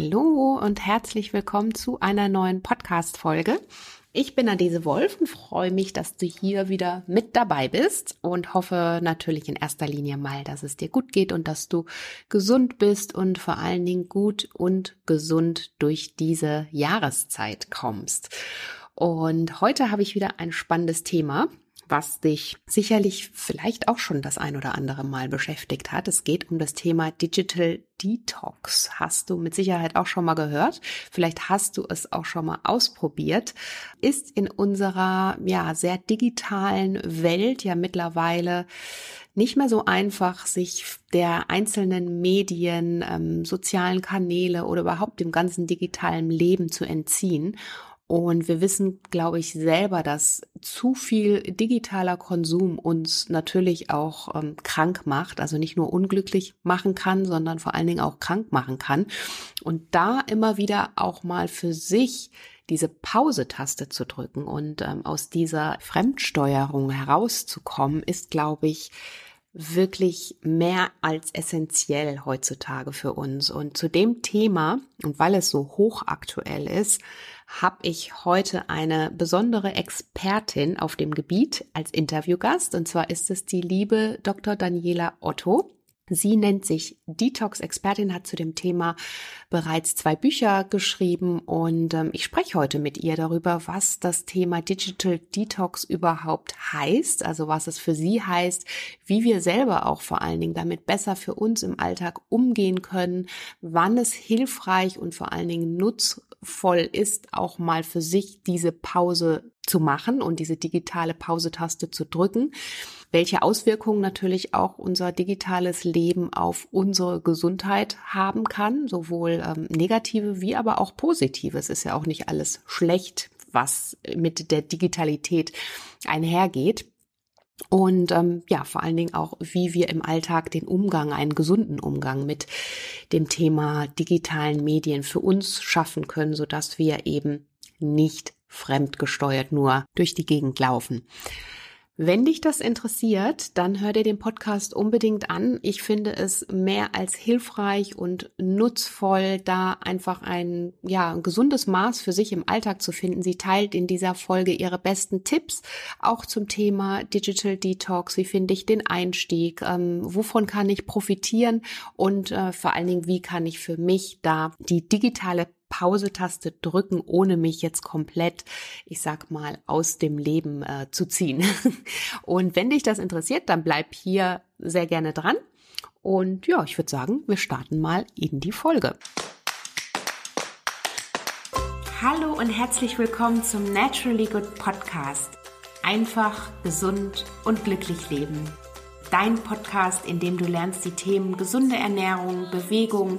Hallo und herzlich willkommen zu einer neuen Podcast-Folge. Ich bin Adese Wolf und freue mich, dass du hier wieder mit dabei bist und hoffe natürlich in erster Linie mal, dass es dir gut geht und dass du gesund bist und vor allen Dingen gut und gesund durch diese Jahreszeit kommst. Und heute habe ich wieder ein spannendes Thema was dich sicherlich vielleicht auch schon das ein oder andere Mal beschäftigt hat. Es geht um das Thema Digital Detox. Hast du mit Sicherheit auch schon mal gehört. Vielleicht hast du es auch schon mal ausprobiert. Ist in unserer, ja, sehr digitalen Welt ja mittlerweile nicht mehr so einfach, sich der einzelnen Medien, ähm, sozialen Kanäle oder überhaupt dem ganzen digitalen Leben zu entziehen. Und wir wissen, glaube ich, selber, dass zu viel digitaler Konsum uns natürlich auch ähm, krank macht, also nicht nur unglücklich machen kann, sondern vor allen Dingen auch krank machen kann. Und da immer wieder auch mal für sich diese Pause-Taste zu drücken und ähm, aus dieser Fremdsteuerung herauszukommen, ist, glaube ich, wirklich mehr als essentiell heutzutage für uns. Und zu dem Thema, und weil es so hochaktuell ist, habe ich heute eine besondere Expertin auf dem Gebiet als Interviewgast. Und zwar ist es die liebe Dr. Daniela Otto. Sie nennt sich Detox-Expertin, hat zu dem Thema bereits zwei Bücher geschrieben und ähm, ich spreche heute mit ihr darüber, was das Thema Digital Detox überhaupt heißt, also was es für sie heißt, wie wir selber auch vor allen Dingen damit besser für uns im Alltag umgehen können, wann es hilfreich und vor allen Dingen nutzvoll ist, auch mal für sich diese Pause zu machen und diese digitale Pause-Taste zu drücken welche Auswirkungen natürlich auch unser digitales Leben auf unsere Gesundheit haben kann, sowohl ähm, negative wie aber auch positive. Es ist ja auch nicht alles schlecht, was mit der Digitalität einhergeht. Und ähm, ja, vor allen Dingen auch, wie wir im Alltag den Umgang, einen gesunden Umgang mit dem Thema digitalen Medien für uns schaffen können, so dass wir eben nicht fremdgesteuert nur durch die Gegend laufen. Wenn dich das interessiert, dann hör dir den Podcast unbedingt an. Ich finde es mehr als hilfreich und nutzvoll, da einfach ein, ja, ein gesundes Maß für sich im Alltag zu finden. Sie teilt in dieser Folge ihre besten Tipps, auch zum Thema Digital Detox. Wie finde ich den Einstieg? Ähm, wovon kann ich profitieren? Und äh, vor allen Dingen, wie kann ich für mich da die digitale Pause-Taste drücken, ohne mich jetzt komplett, ich sag mal, aus dem Leben äh, zu ziehen. Und wenn dich das interessiert, dann bleib hier sehr gerne dran. Und ja, ich würde sagen, wir starten mal in die Folge. Hallo und herzlich willkommen zum Naturally Good Podcast. Einfach, gesund und glücklich leben. Dein Podcast, in dem du lernst, die Themen gesunde Ernährung, Bewegung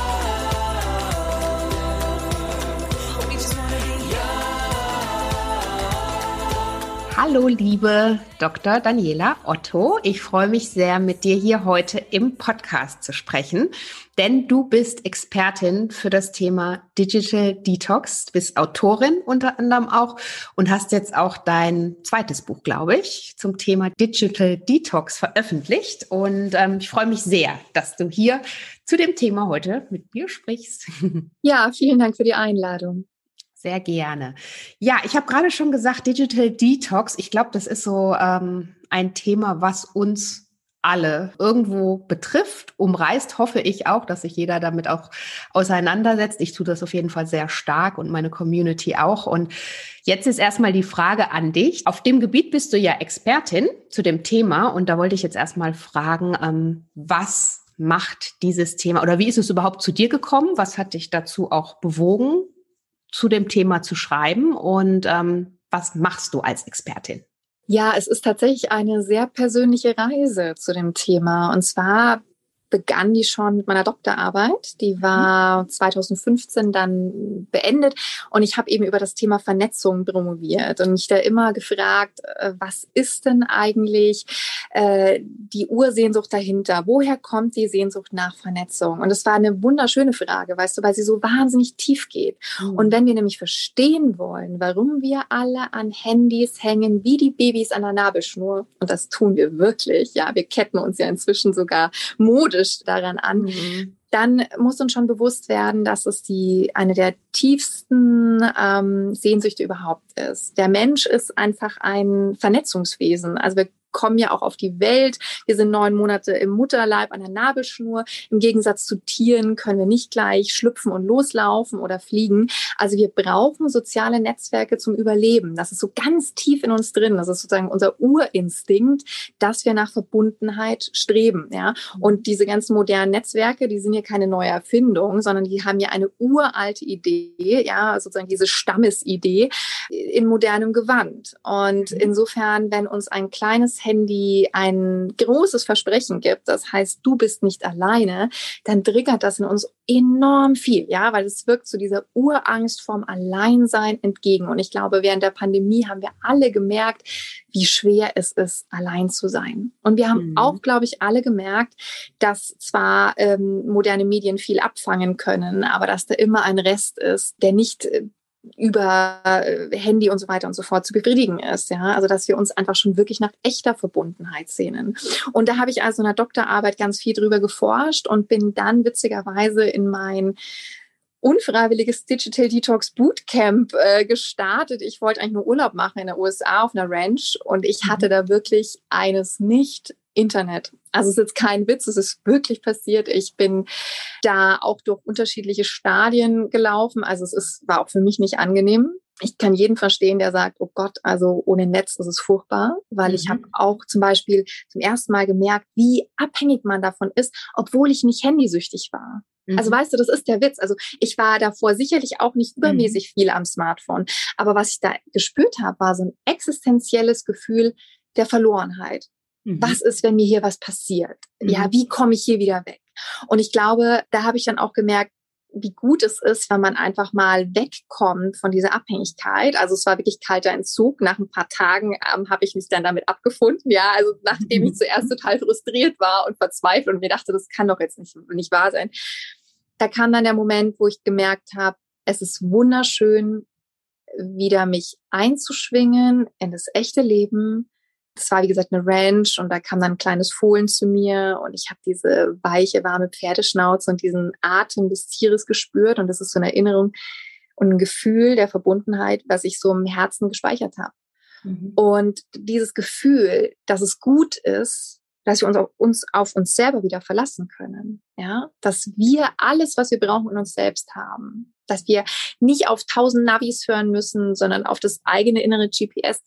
Hallo, liebe Dr. Daniela Otto. Ich freue mich sehr, mit dir hier heute im Podcast zu sprechen, denn du bist Expertin für das Thema Digital Detox, bist Autorin unter anderem auch und hast jetzt auch dein zweites Buch, glaube ich, zum Thema Digital Detox veröffentlicht. Und ähm, ich freue mich sehr, dass du hier zu dem Thema heute mit mir sprichst. Ja, vielen Dank für die Einladung. Sehr gerne. Ja, ich habe gerade schon gesagt, Digital Detox. Ich glaube, das ist so ähm, ein Thema, was uns alle irgendwo betrifft, umreißt, hoffe ich auch, dass sich jeder damit auch auseinandersetzt. Ich tue das auf jeden Fall sehr stark und meine Community auch. Und jetzt ist erstmal die Frage an dich. Auf dem Gebiet bist du ja Expertin zu dem Thema und da wollte ich jetzt erstmal fragen, ähm, was macht dieses Thema oder wie ist es überhaupt zu dir gekommen? Was hat dich dazu auch bewogen, zu dem Thema zu schreiben und ähm, was machst du als Expertin? Ja, es ist tatsächlich eine sehr persönliche Reise zu dem Thema. Und zwar begann die schon mit meiner Doktorarbeit. Die war 2015 dann beendet und ich habe eben über das Thema Vernetzung promoviert und mich da immer gefragt, äh, was ist denn eigentlich äh, die Ursehnsucht dahinter? Woher kommt die Sehnsucht nach Vernetzung? Und es war eine wunderschöne Frage, weißt du, weil sie so wahnsinnig tief geht. Mhm. Und wenn wir nämlich verstehen wollen, warum wir alle an Handys hängen, wie die Babys an der Nabelschnur, und das tun wir wirklich, ja, wir ketten uns ja inzwischen sogar modisch daran an, mhm. dann muss uns schon bewusst werden, dass es die eine der tiefsten ähm, Sehnsüchte überhaupt ist. Der Mensch ist einfach ein Vernetzungswesen. Also wir kommen ja auch auf die Welt. Wir sind neun Monate im Mutterleib an der Nabelschnur. Im Gegensatz zu Tieren können wir nicht gleich schlüpfen und loslaufen oder fliegen. Also wir brauchen soziale Netzwerke zum Überleben. Das ist so ganz tief in uns drin. Das ist sozusagen unser Urinstinkt, dass wir nach Verbundenheit streben. Ja, und diese ganzen modernen Netzwerke, die sind ja keine neue Erfindung, sondern die haben ja eine uralte Idee. Ja, sozusagen diese Stammesidee in modernem Gewand. Und mhm. insofern, wenn uns ein kleines Handy ein großes Versprechen gibt, das heißt, du bist nicht alleine, dann triggert das in uns enorm viel, ja, weil es wirkt zu dieser Urangst vorm Alleinsein entgegen. Und ich glaube, während der Pandemie haben wir alle gemerkt, wie schwer es ist, allein zu sein. Und wir haben mhm. auch, glaube ich, alle gemerkt, dass zwar ähm, moderne Medien viel abfangen können, aber dass da immer ein Rest ist, der nicht äh, über äh, Handy und so weiter und so fort zu befriedigen ist. Ja, also dass wir uns einfach schon wirklich nach echter Verbundenheit sehnen. Und da habe ich also in der Doktorarbeit ganz viel drüber geforscht und bin dann witzigerweise in mein unfreiwilliges Digital Detox Bootcamp äh, gestartet. Ich wollte eigentlich nur Urlaub machen in der USA auf einer Ranch und ich hatte mhm. da wirklich eines nicht Internet. Also es ist jetzt kein Witz, es ist wirklich passiert. Ich bin da auch durch unterschiedliche Stadien gelaufen. Also es ist, war auch für mich nicht angenehm. Ich kann jeden verstehen, der sagt, oh Gott, also ohne Netz ist es furchtbar, weil mhm. ich habe auch zum Beispiel zum ersten Mal gemerkt, wie abhängig man davon ist, obwohl ich nicht handysüchtig war. Also mhm. weißt du, das ist der Witz. Also ich war davor sicherlich auch nicht mhm. übermäßig viel am Smartphone, aber was ich da gespürt habe, war so ein existenzielles Gefühl der Verlorenheit. Mhm. Was ist, wenn mir hier was passiert? Mhm. Ja, wie komme ich hier wieder weg? Und ich glaube, da habe ich dann auch gemerkt, wie gut es ist, wenn man einfach mal wegkommt von dieser Abhängigkeit. Also es war wirklich kalter Entzug. Nach ein paar Tagen ähm, habe ich mich dann damit abgefunden. Ja, also nachdem ich zuerst total frustriert war und verzweifelt und mir dachte, das kann doch jetzt nicht, nicht wahr sein. Da kam dann der Moment, wo ich gemerkt habe, es ist wunderschön, wieder mich einzuschwingen in das echte Leben, das war, wie gesagt, eine Ranch und da kam dann ein kleines Fohlen zu mir und ich habe diese weiche, warme Pferdeschnauze und diesen Atem des Tieres gespürt und das ist so eine Erinnerung und ein Gefühl der Verbundenheit, was ich so im Herzen gespeichert habe. Mhm. Und dieses Gefühl, dass es gut ist, dass wir uns auf, uns auf uns selber wieder verlassen können, ja, dass wir alles, was wir brauchen, in uns selbst haben, dass wir nicht auf tausend Navis hören müssen, sondern auf das eigene innere GPS,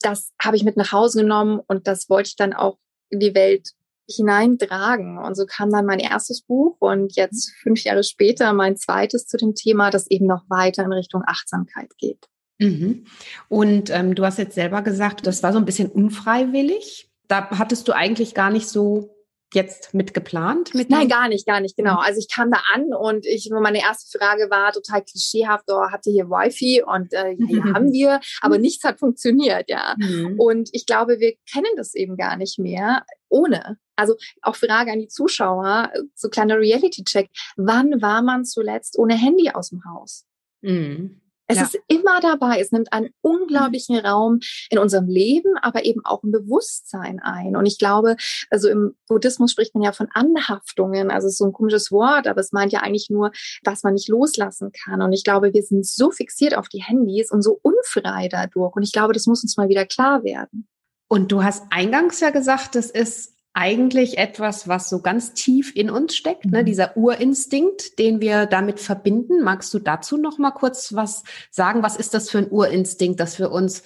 das habe ich mit nach Hause genommen und das wollte ich dann auch in die Welt hineintragen. Und so kam dann mein erstes Buch und jetzt fünf Jahre später mein zweites zu dem Thema, das eben noch weiter in Richtung Achtsamkeit geht. Mhm. Und ähm, du hast jetzt selber gesagt, das war so ein bisschen unfreiwillig. Da hattest du eigentlich gar nicht so jetzt mit geplant? Mit Nein, gar nicht, gar nicht, genau. Mhm. Also ich kam da an und ich, meine erste Frage war total klischeehaft, oh, habt ihr hier Wi-Fi? Und äh, ja, ja, haben wir, aber nichts hat funktioniert, ja. Mhm. Und ich glaube, wir kennen das eben gar nicht mehr ohne. Also auch Frage an die Zuschauer, so kleiner Reality-Check. Wann war man zuletzt ohne Handy aus dem Haus? Mhm. Es ja. ist immer dabei. Es nimmt einen unglaublichen mhm. Raum in unserem Leben, aber eben auch im Bewusstsein ein. Und ich glaube, also im Buddhismus spricht man ja von Anhaftungen. Also es ist so ein komisches Wort, aber es meint ja eigentlich nur, was man nicht loslassen kann. Und ich glaube, wir sind so fixiert auf die Handys und so unfrei dadurch. Und ich glaube, das muss uns mal wieder klar werden. Und du hast eingangs ja gesagt, das ist eigentlich etwas, was so ganz tief in uns steckt, ne? Mhm. dieser Urinstinkt, den wir damit verbinden. Magst du dazu noch mal kurz was sagen? Was ist das für ein Urinstinkt, dass wir uns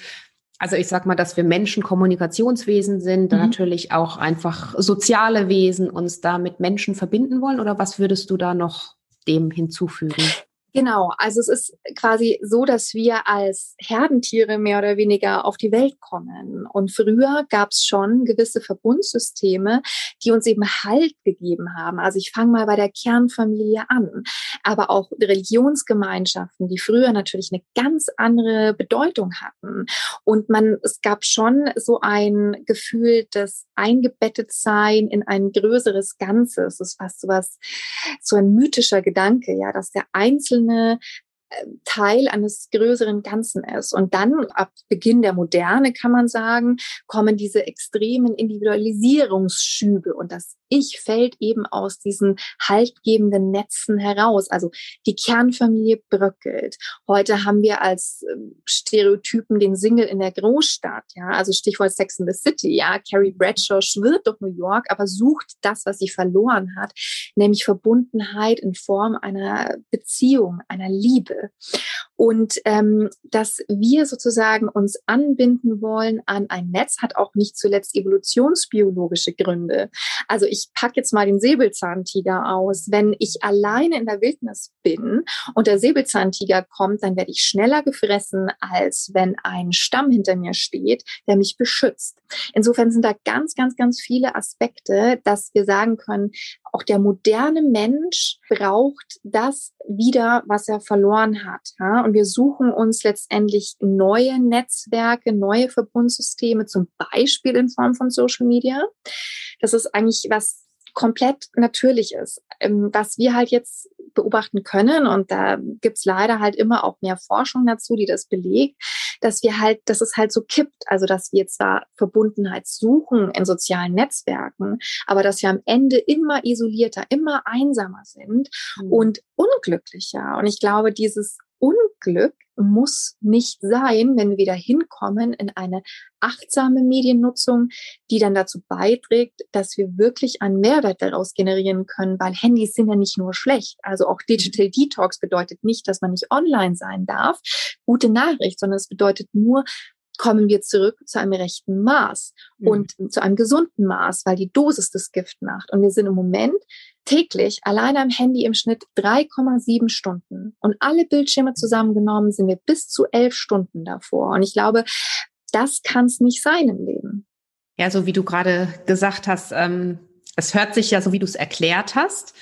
also ich sag mal, dass wir Menschen Kommunikationswesen sind, mhm. natürlich auch einfach soziale Wesen, uns da mit Menschen verbinden wollen? Oder was würdest du da noch dem hinzufügen? Genau, also es ist quasi so, dass wir als Herdentiere mehr oder weniger auf die Welt kommen. Und früher gab es schon gewisse Verbundsysteme, die uns eben Halt gegeben haben. Also ich fange mal bei der Kernfamilie an, aber auch Religionsgemeinschaften, die früher natürlich eine ganz andere Bedeutung hatten. Und man, es gab schon so ein Gefühl des Eingebettetsein in ein größeres Ganzes. Das ist fast so was, so ein mythischer Gedanke, ja, dass der Einzelne einzelne äh, Teil eines größeren Ganzen ist. Und dann ab Beginn der Moderne kann man sagen, kommen diese extremen Individualisierungsschübe und das ich fällt eben aus diesen haltgebenden Netzen heraus. Also die Kernfamilie bröckelt. Heute haben wir als ähm, Stereotypen den Single in der Großstadt, ja, also Stichwort Sex in the City, ja. Carrie Bradshaw schwirrt durch New York, aber sucht das, was sie verloren hat, nämlich Verbundenheit in Form einer Beziehung, einer Liebe. Und ähm, dass wir sozusagen uns anbinden wollen an ein Netz, hat auch nicht zuletzt evolutionsbiologische Gründe. Also ich ich packe jetzt mal den Säbelzahntiger aus. Wenn ich alleine in der Wildnis bin und der Säbelzahntiger kommt, dann werde ich schneller gefressen, als wenn ein Stamm hinter mir steht, der mich beschützt. Insofern sind da ganz, ganz, ganz viele Aspekte, dass wir sagen können, auch der moderne Mensch braucht das wieder, was er verloren hat. Ja? Und wir suchen uns letztendlich neue Netzwerke, neue Verbundsysteme, zum Beispiel in Form von Social Media. Das ist eigentlich was komplett natürlich ist. Ähm, was wir halt jetzt beobachten können, und da gibt's leider halt immer auch mehr Forschung dazu, die das belegt, dass wir halt, dass es halt so kippt. Also dass wir zwar Verbundenheit suchen in sozialen Netzwerken, aber dass wir am Ende immer isolierter, immer einsamer sind mhm. und unglücklicher. Und ich glaube, dieses Unglück muss nicht sein, wenn wir wieder hinkommen in eine achtsame Mediennutzung, die dann dazu beiträgt, dass wir wirklich einen Mehrwert daraus generieren können, weil Handys sind ja nicht nur schlecht. Also auch Digital Detox bedeutet nicht, dass man nicht online sein darf. Gute Nachricht, sondern es bedeutet nur, kommen wir zurück zu einem rechten Maß mhm. und zu einem gesunden Maß, weil die Dosis das Gift macht. Und wir sind im Moment täglich alleine am Handy im Schnitt 3,7 Stunden. Und alle Bildschirme zusammengenommen sind wir bis zu elf Stunden davor. Und ich glaube, das kann es nicht sein im Leben. Ja, so wie du gerade gesagt hast, ähm, es hört sich ja, so wie du es erklärt hast,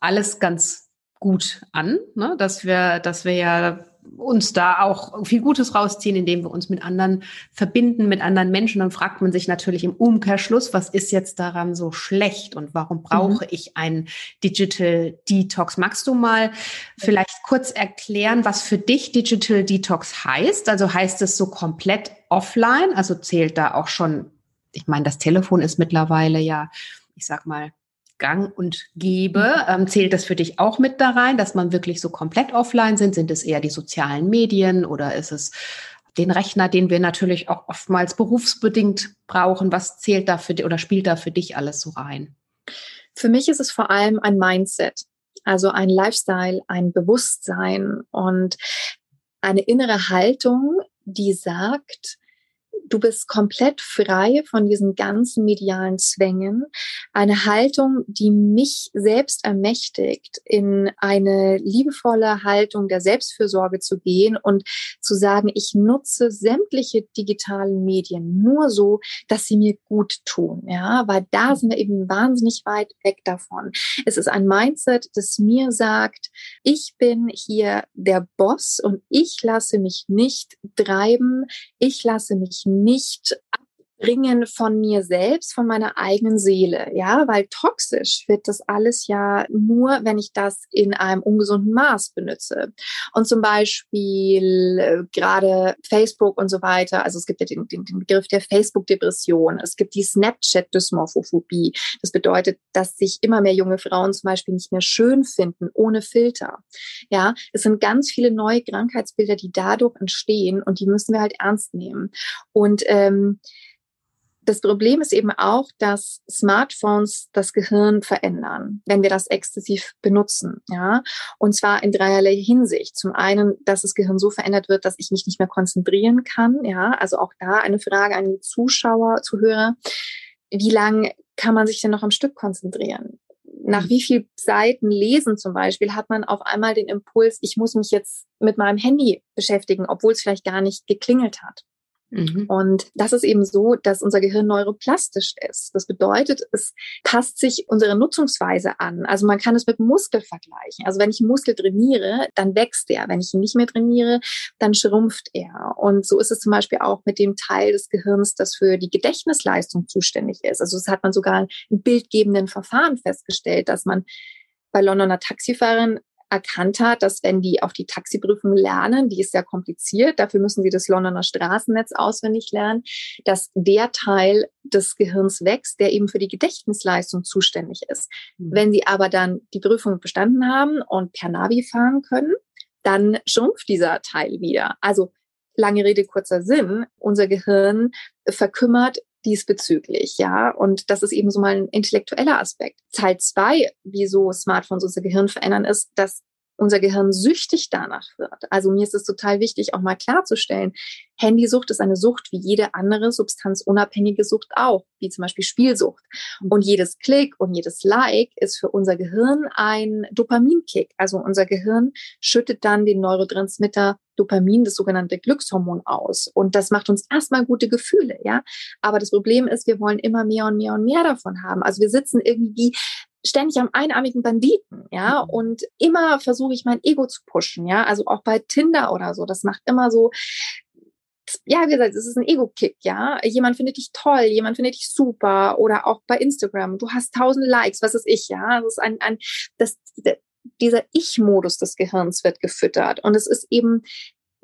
alles ganz gut an, ne? dass wir, dass wir ja uns da auch viel Gutes rausziehen, indem wir uns mit anderen verbinden, mit anderen Menschen. Dann fragt man sich natürlich im Umkehrschluss, was ist jetzt daran so schlecht und warum brauche mhm. ich einen Digital Detox? Magst du mal vielleicht kurz erklären, was für dich Digital Detox heißt? Also heißt es so komplett offline? Also zählt da auch schon, ich meine, das Telefon ist mittlerweile ja, ich sag mal, gang und gäbe. Ähm, zählt das für dich auch mit da rein, dass man wirklich so komplett offline sind? Sind es eher die sozialen Medien oder ist es den Rechner, den wir natürlich auch oftmals berufsbedingt brauchen? Was zählt da für oder spielt da für dich alles so rein? Für mich ist es vor allem ein Mindset, also ein Lifestyle, ein Bewusstsein und eine innere Haltung, die sagt, du bist komplett frei von diesen ganzen medialen Zwängen. Eine Haltung, die mich selbst ermächtigt, in eine liebevolle Haltung der Selbstfürsorge zu gehen und zu sagen, ich nutze sämtliche digitalen Medien nur so, dass sie mir gut tun. Ja, weil da sind wir eben wahnsinnig weit weg davon. Es ist ein Mindset, das mir sagt, ich bin hier der Boss und ich lasse mich nicht treiben. Ich lasse mich nicht Bringen von mir selbst, von meiner eigenen Seele, ja, weil toxisch wird das alles ja nur, wenn ich das in einem ungesunden Maß benutze. Und zum Beispiel äh, gerade Facebook und so weiter, also es gibt ja den, den, den Begriff der Facebook-Depression, es gibt die Snapchat-Dysmorphophobie. Das bedeutet, dass sich immer mehr junge Frauen zum Beispiel nicht mehr schön finden, ohne Filter. Ja, es sind ganz viele neue Krankheitsbilder, die dadurch entstehen und die müssen wir halt ernst nehmen. Und ähm, das Problem ist eben auch, dass Smartphones das Gehirn verändern, wenn wir das exzessiv benutzen, ja. Und zwar in dreierlei Hinsicht. Zum einen, dass das Gehirn so verändert wird, dass ich mich nicht mehr konzentrieren kann, ja. Also auch da eine Frage an die Zuschauer, Zuhörer. Wie lange kann man sich denn noch am Stück konzentrieren? nach mhm. wie viel Seiten lesen zum Beispiel hat man auf einmal den Impuls, ich muss mich jetzt mit meinem Handy beschäftigen, obwohl es vielleicht gar nicht geklingelt hat. Mhm. Und das ist eben so, dass unser Gehirn neuroplastisch ist. Das bedeutet, es passt sich unsere Nutzungsweise an. Also man kann es mit Muskel vergleichen. Also wenn ich einen Muskel trainiere, dann wächst er. Wenn ich ihn nicht mehr trainiere, dann schrumpft er. Und so ist es zum Beispiel auch mit dem Teil des Gehirns, das für die Gedächtnisleistung zuständig ist. Also das hat man sogar in bildgebenden Verfahren festgestellt, dass man bei Londoner Taxifahrern erkannt hat, dass wenn die auf die Taxiprüfung lernen, die ist sehr kompliziert, dafür müssen sie das Londoner Straßennetz auswendig lernen, dass der Teil des Gehirns wächst, der eben für die Gedächtnisleistung zuständig ist. Mhm. Wenn sie aber dann die Prüfung bestanden haben und per Navi fahren können, dann schrumpft dieser Teil wieder. Also lange Rede, kurzer Sinn, unser Gehirn verkümmert diesbezüglich, ja. Und das ist eben so mal ein intellektueller Aspekt. Teil zwei, wieso Smartphones unser Gehirn verändern, ist, dass unser Gehirn süchtig danach wird. Also mir ist es total wichtig, auch mal klarzustellen, Handysucht ist eine Sucht wie jede andere substanzunabhängige Sucht auch, wie zum Beispiel Spielsucht. Und jedes Klick und jedes Like ist für unser Gehirn ein Dopaminkick. Also unser Gehirn schüttet dann den Neurotransmitter Dopamin, das sogenannte Glückshormon aus. Und das macht uns erstmal gute Gefühle, ja. Aber das Problem ist, wir wollen immer mehr und mehr und mehr davon haben. Also wir sitzen irgendwie ständig am einarmigen Banditen, ja, mhm. und immer versuche ich mein Ego zu pushen, ja, also auch bei Tinder oder so, das macht immer so, ja, wie gesagt, es ist ein Ego-Kick, ja. Jemand findet dich toll, jemand findet dich super oder auch bei Instagram. Du hast tausend Likes, was ist ich, ja. Das ist ein, ein, das, dieser Ich-Modus des Gehirns wird gefüttert und es ist eben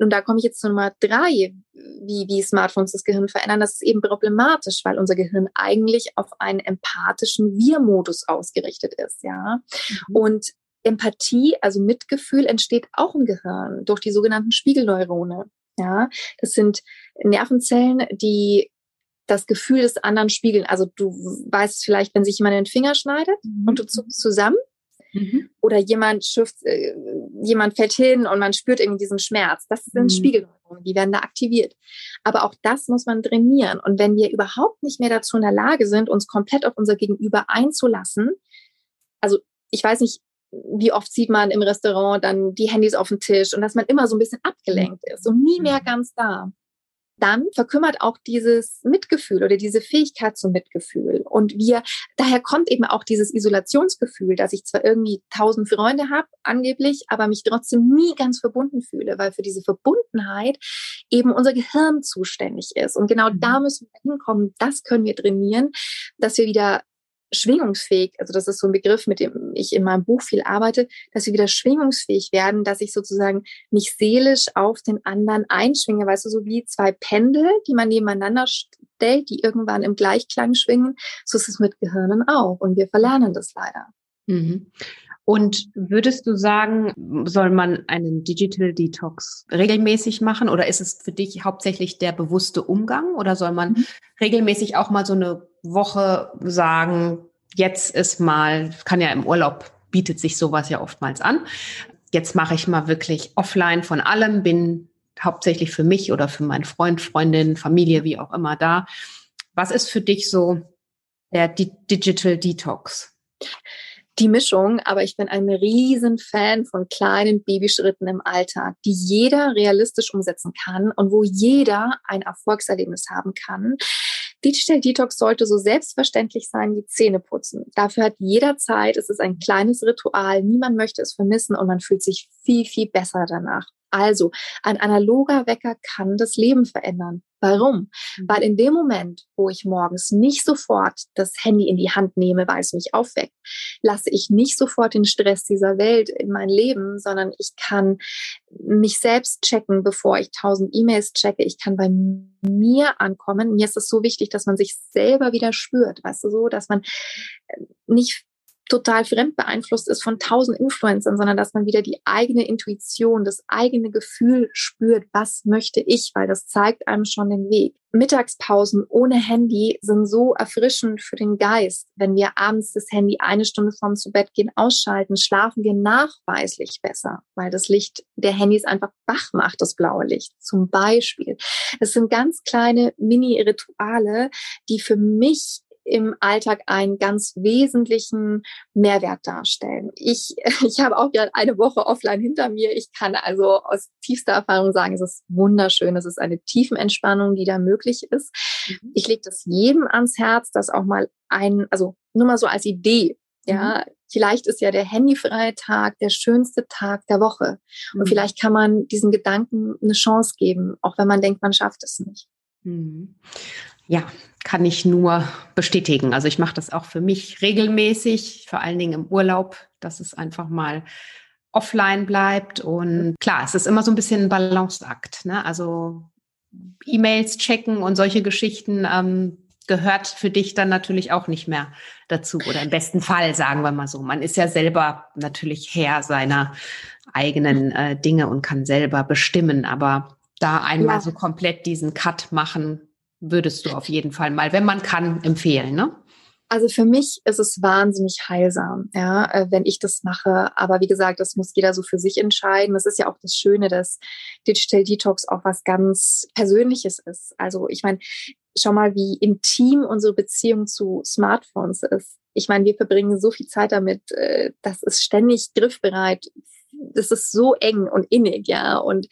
und da komme ich jetzt zu Nummer drei, wie, wie Smartphones das Gehirn verändern. Das ist eben problematisch, weil unser Gehirn eigentlich auf einen empathischen Wir-Modus ausgerichtet ist, ja. Mhm. Und Empathie, also Mitgefühl, entsteht auch im Gehirn durch die sogenannten Spiegelneurone. Ja, das sind Nervenzellen, die das Gefühl des anderen spiegeln. Also du weißt vielleicht, wenn sich jemand den Finger schneidet mhm. und du zuckst zusammen, Mhm. Oder jemand schifft, äh, jemand fällt hin und man spürt irgendwie diesen Schmerz. Das sind mhm. Spiegelneuronen, die werden da aktiviert. Aber auch das muss man trainieren. Und wenn wir überhaupt nicht mehr dazu in der Lage sind, uns komplett auf unser Gegenüber einzulassen, also ich weiß nicht, wie oft sieht man im Restaurant dann die Handys auf dem Tisch und dass man immer so ein bisschen abgelenkt ist und nie mehr mhm. ganz da dann verkümmert auch dieses Mitgefühl oder diese Fähigkeit zum Mitgefühl. Und wir, daher kommt eben auch dieses Isolationsgefühl, dass ich zwar irgendwie tausend Freunde habe, angeblich, aber mich trotzdem nie ganz verbunden fühle, weil für diese Verbundenheit eben unser Gehirn zuständig ist. Und genau da mhm. müssen wir hinkommen. Das können wir trainieren, dass wir wieder schwingungsfähig, also das ist so ein Begriff, mit dem ich in meinem Buch viel arbeite, dass wir wieder schwingungsfähig werden, dass ich sozusagen mich seelisch auf den anderen einschwinge, weißt du, so wie zwei Pendel, die man nebeneinander stellt, die irgendwann im Gleichklang schwingen, so ist es mit Gehirnen auch und wir verlernen das leider. Mhm. Und würdest du sagen, soll man einen Digital Detox regelmäßig machen oder ist es für dich hauptsächlich der bewusste Umgang oder soll man mhm. regelmäßig auch mal so eine Woche sagen, jetzt ist mal, kann ja im Urlaub bietet sich sowas ja oftmals an. Jetzt mache ich mal wirklich offline von allem, bin hauptsächlich für mich oder für meinen Freund, Freundin, Familie, wie auch immer da. Was ist für dich so der Digital Detox? die Mischung, aber ich bin ein riesen Fan von kleinen Babyschritten im Alltag, die jeder realistisch umsetzen kann und wo jeder ein Erfolgserlebnis haben kann. Digital Detox sollte so selbstverständlich sein wie Zähne putzen. Dafür hat jeder Zeit. Es ist ein kleines Ritual. Niemand möchte es vermissen und man fühlt sich viel, viel besser danach. Also, ein analoger Wecker kann das Leben verändern. Warum? Mhm. Weil in dem Moment, wo ich morgens nicht sofort das Handy in die Hand nehme, weil es mich aufweckt, lasse ich nicht sofort den Stress dieser Welt in mein Leben, sondern ich kann mich selbst checken, bevor ich tausend E-Mails checke. Ich kann bei mir ankommen. Mir ist es so wichtig, dass man sich selber wieder spürt, weißt du so, dass man nicht total fremd beeinflusst ist von tausend Influencern, sondern dass man wieder die eigene Intuition, das eigene Gefühl spürt, was möchte ich, weil das zeigt einem schon den Weg. Mittagspausen ohne Handy sind so erfrischend für den Geist. Wenn wir abends das Handy eine Stunde vorm zu Bett gehen ausschalten, schlafen wir nachweislich besser, weil das Licht der Handys einfach wach macht, das blaue Licht. Zum Beispiel. Es sind ganz kleine Mini-Rituale, die für mich im Alltag einen ganz wesentlichen Mehrwert darstellen. Ich, ich habe auch gerade eine Woche offline hinter mir. Ich kann also aus tiefster Erfahrung sagen, es ist wunderschön. Es ist eine Tiefenentspannung, die da möglich ist. Mhm. Ich lege das jedem ans Herz, dass auch mal ein, also nur mal so als Idee, ja, mhm. vielleicht ist ja der handyfreie Tag der schönste Tag der Woche. Und mhm. vielleicht kann man diesen Gedanken eine Chance geben, auch wenn man denkt, man schafft es nicht. Mhm. Ja, kann ich nur bestätigen. Also ich mache das auch für mich regelmäßig, vor allen Dingen im Urlaub, dass es einfach mal offline bleibt. Und klar, es ist immer so ein bisschen ein Balanceakt. Ne? Also E-Mails checken und solche Geschichten ähm, gehört für dich dann natürlich auch nicht mehr dazu. Oder im besten Fall, sagen wir mal so. Man ist ja selber natürlich Herr seiner eigenen äh, Dinge und kann selber bestimmen. Aber da einmal ja. so komplett diesen Cut machen, würdest du auf jeden Fall mal, wenn man kann, empfehlen, ne? Also für mich ist es wahnsinnig heilsam, ja, äh, wenn ich das mache. Aber wie gesagt, das muss jeder so für sich entscheiden. Das ist ja auch das Schöne, dass Digital Detox auch was ganz Persönliches ist. Also ich meine, schau mal, wie intim unsere Beziehung zu Smartphones ist. Ich meine, wir verbringen so viel Zeit damit, äh, das ist ständig griffbereit das ist so eng und innig, ja. Und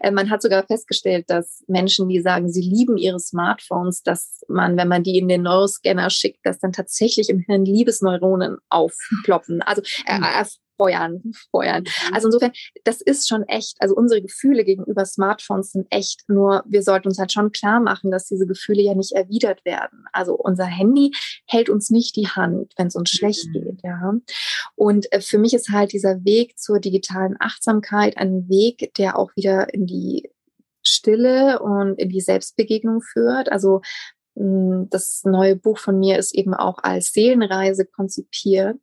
äh, man hat sogar festgestellt, dass Menschen, die sagen, sie lieben ihre Smartphones, dass man, wenn man die in den Neuroscanner schickt, dass dann tatsächlich im Hirn Liebesneuronen aufploppen. Also äh, hm. äh feuern, feuern. Mhm. Also insofern, das ist schon echt, also unsere Gefühle gegenüber Smartphones sind echt, nur wir sollten uns halt schon klar machen, dass diese Gefühle ja nicht erwidert werden. Also unser Handy hält uns nicht die Hand, wenn es uns schlecht mhm. geht, ja. Und äh, für mich ist halt dieser Weg zur digitalen Achtsamkeit ein Weg, der auch wieder in die Stille und in die Selbstbegegnung führt. Also das neue Buch von mir ist eben auch als Seelenreise konzipiert.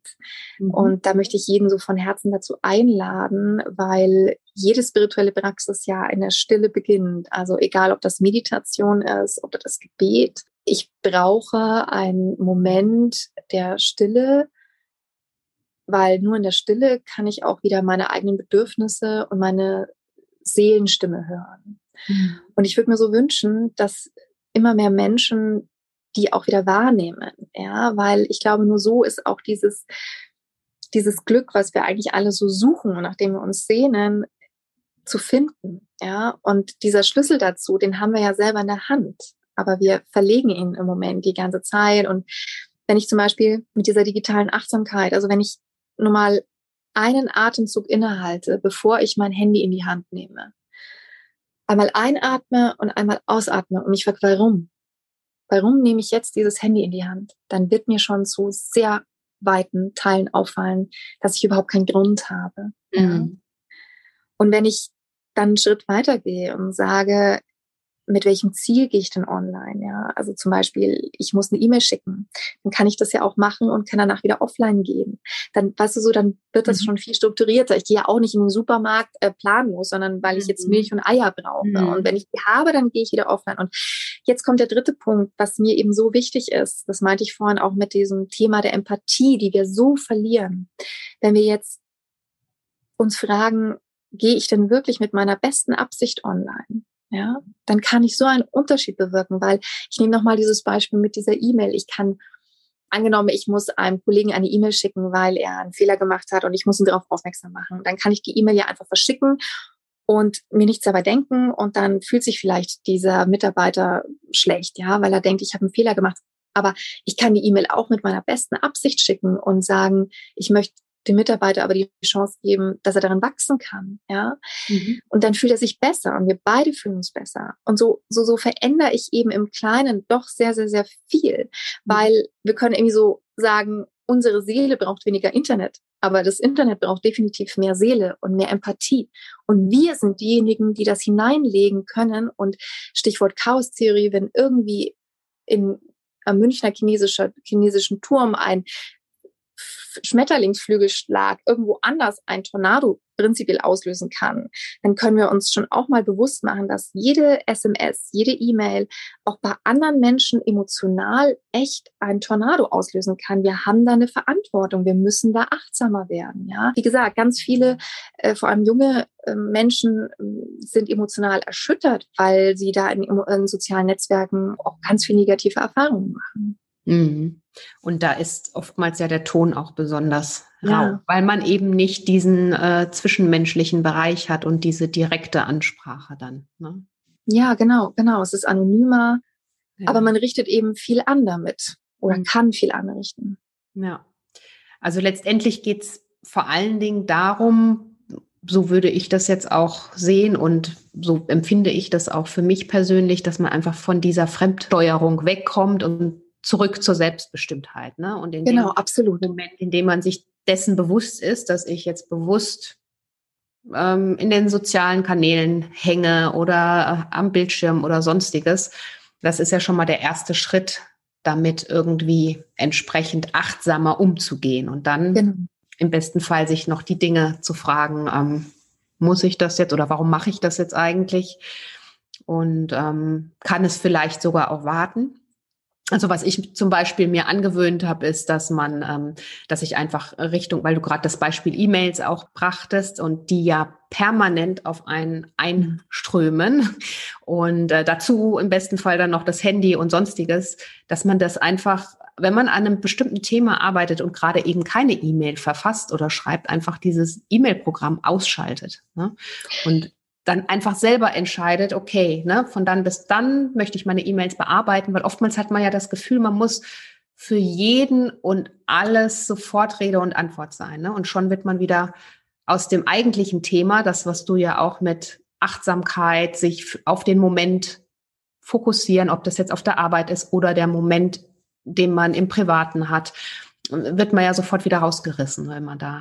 Mhm. Und da möchte ich jeden so von Herzen dazu einladen, weil jede spirituelle Praxis ja in der Stille beginnt. Also egal, ob das Meditation ist oder das Gebet. Ich brauche einen Moment der Stille, weil nur in der Stille kann ich auch wieder meine eigenen Bedürfnisse und meine Seelenstimme hören. Mhm. Und ich würde mir so wünschen, dass immer mehr Menschen die auch wieder wahrnehmen, ja, weil ich glaube, nur so ist auch dieses, dieses Glück, was wir eigentlich alle so suchen nachdem wir uns sehnen, zu finden, ja. Und dieser Schlüssel dazu, den haben wir ja selber in der Hand, aber wir verlegen ihn im Moment die ganze Zeit. Und wenn ich zum Beispiel mit dieser digitalen Achtsamkeit, also wenn ich nur mal einen Atemzug innehalte, bevor ich mein Handy in die Hand nehme, einmal einatme und einmal ausatme und mich frage, warum? Warum nehme ich jetzt dieses Handy in die Hand? Dann wird mir schon zu sehr weiten Teilen auffallen, dass ich überhaupt keinen Grund habe. Mhm. Und wenn ich dann einen Schritt weitergehe und sage, mit welchem Ziel gehe ich denn online? Ja, also zum Beispiel, ich muss eine E-Mail schicken, dann kann ich das ja auch machen und kann danach wieder offline gehen. Dann, weißt du so, dann wird das mhm. schon viel strukturierter. Ich gehe ja auch nicht in den Supermarkt äh, planlos, sondern weil ich jetzt mhm. Milch und Eier brauche. Mhm. Und wenn ich die habe, dann gehe ich wieder offline. Und jetzt kommt der dritte Punkt, was mir eben so wichtig ist. Das meinte ich vorhin auch mit diesem Thema der Empathie, die wir so verlieren. Wenn wir jetzt uns fragen, gehe ich denn wirklich mit meiner besten Absicht online? Ja, dann kann ich so einen Unterschied bewirken, weil ich nehme nochmal dieses Beispiel mit dieser E-Mail. Ich kann, angenommen, ich muss einem Kollegen eine E-Mail schicken, weil er einen Fehler gemacht hat und ich muss ihn darauf aufmerksam machen. Dann kann ich die E-Mail ja einfach verschicken und mir nichts dabei denken und dann fühlt sich vielleicht dieser Mitarbeiter schlecht, ja, weil er denkt, ich habe einen Fehler gemacht. Aber ich kann die E-Mail auch mit meiner besten Absicht schicken und sagen, ich möchte dem Mitarbeiter aber die Chance geben, dass er daran wachsen kann, ja. Mhm. Und dann fühlt er sich besser und wir beide fühlen uns besser. Und so, so, so verändere ich eben im Kleinen doch sehr, sehr, sehr viel, mhm. weil wir können irgendwie so sagen, unsere Seele braucht weniger Internet, aber das Internet braucht definitiv mehr Seele und mehr Empathie. Und wir sind diejenigen, die das hineinlegen können. Und Stichwort Chaostheorie, wenn irgendwie in am Münchner chinesischer, chinesischen Turm ein Schmetterlingsflügelschlag irgendwo anders ein Tornado prinzipiell auslösen kann, dann können wir uns schon auch mal bewusst machen, dass jede SMS, jede E-Mail auch bei anderen Menschen emotional echt ein Tornado auslösen kann. Wir haben da eine Verantwortung. Wir müssen da achtsamer werden. Ja, wie gesagt, ganz viele, äh, vor allem junge äh, Menschen, äh, sind emotional erschüttert, weil sie da in, in sozialen Netzwerken auch ganz viel negative Erfahrungen machen. Mhm. Und da ist oftmals ja der Ton auch besonders ja. rau, weil man eben nicht diesen äh, zwischenmenschlichen Bereich hat und diese direkte Ansprache dann. Ne? Ja, genau, genau. Es ist anonymer, ja. aber man richtet eben viel an damit oder mhm. kann viel anrichten. Ja. Also letztendlich geht es vor allen Dingen darum, so würde ich das jetzt auch sehen und so empfinde ich das auch für mich persönlich, dass man einfach von dieser Fremdsteuerung wegkommt und zurück zur Selbstbestimmtheit. Ne? Und in genau, dem absolut. Moment, in dem man sich dessen bewusst ist, dass ich jetzt bewusst ähm, in den sozialen Kanälen hänge oder äh, am Bildschirm oder sonstiges, das ist ja schon mal der erste Schritt, damit irgendwie entsprechend achtsamer umzugehen und dann genau. im besten Fall sich noch die Dinge zu fragen, ähm, muss ich das jetzt oder warum mache ich das jetzt eigentlich? Und ähm, kann es vielleicht sogar auch warten? Also was ich zum Beispiel mir angewöhnt habe, ist, dass man, ähm, dass ich einfach Richtung, weil du gerade das Beispiel E-Mails auch brachtest und die ja permanent auf einen einströmen und äh, dazu im besten Fall dann noch das Handy und sonstiges, dass man das einfach, wenn man an einem bestimmten Thema arbeitet und gerade eben keine E-Mail verfasst oder schreibt, einfach dieses E-Mail-Programm ausschaltet. Ne? Und dann einfach selber entscheidet, okay, ne, von dann bis dann möchte ich meine E-Mails bearbeiten, weil oftmals hat man ja das Gefühl, man muss für jeden und alles sofort Rede und Antwort sein. Ne? Und schon wird man wieder aus dem eigentlichen Thema, das, was du ja auch mit Achtsamkeit, sich auf den Moment fokussieren, ob das jetzt auf der Arbeit ist oder der Moment, den man im Privaten hat, wird man ja sofort wieder rausgerissen, weil man da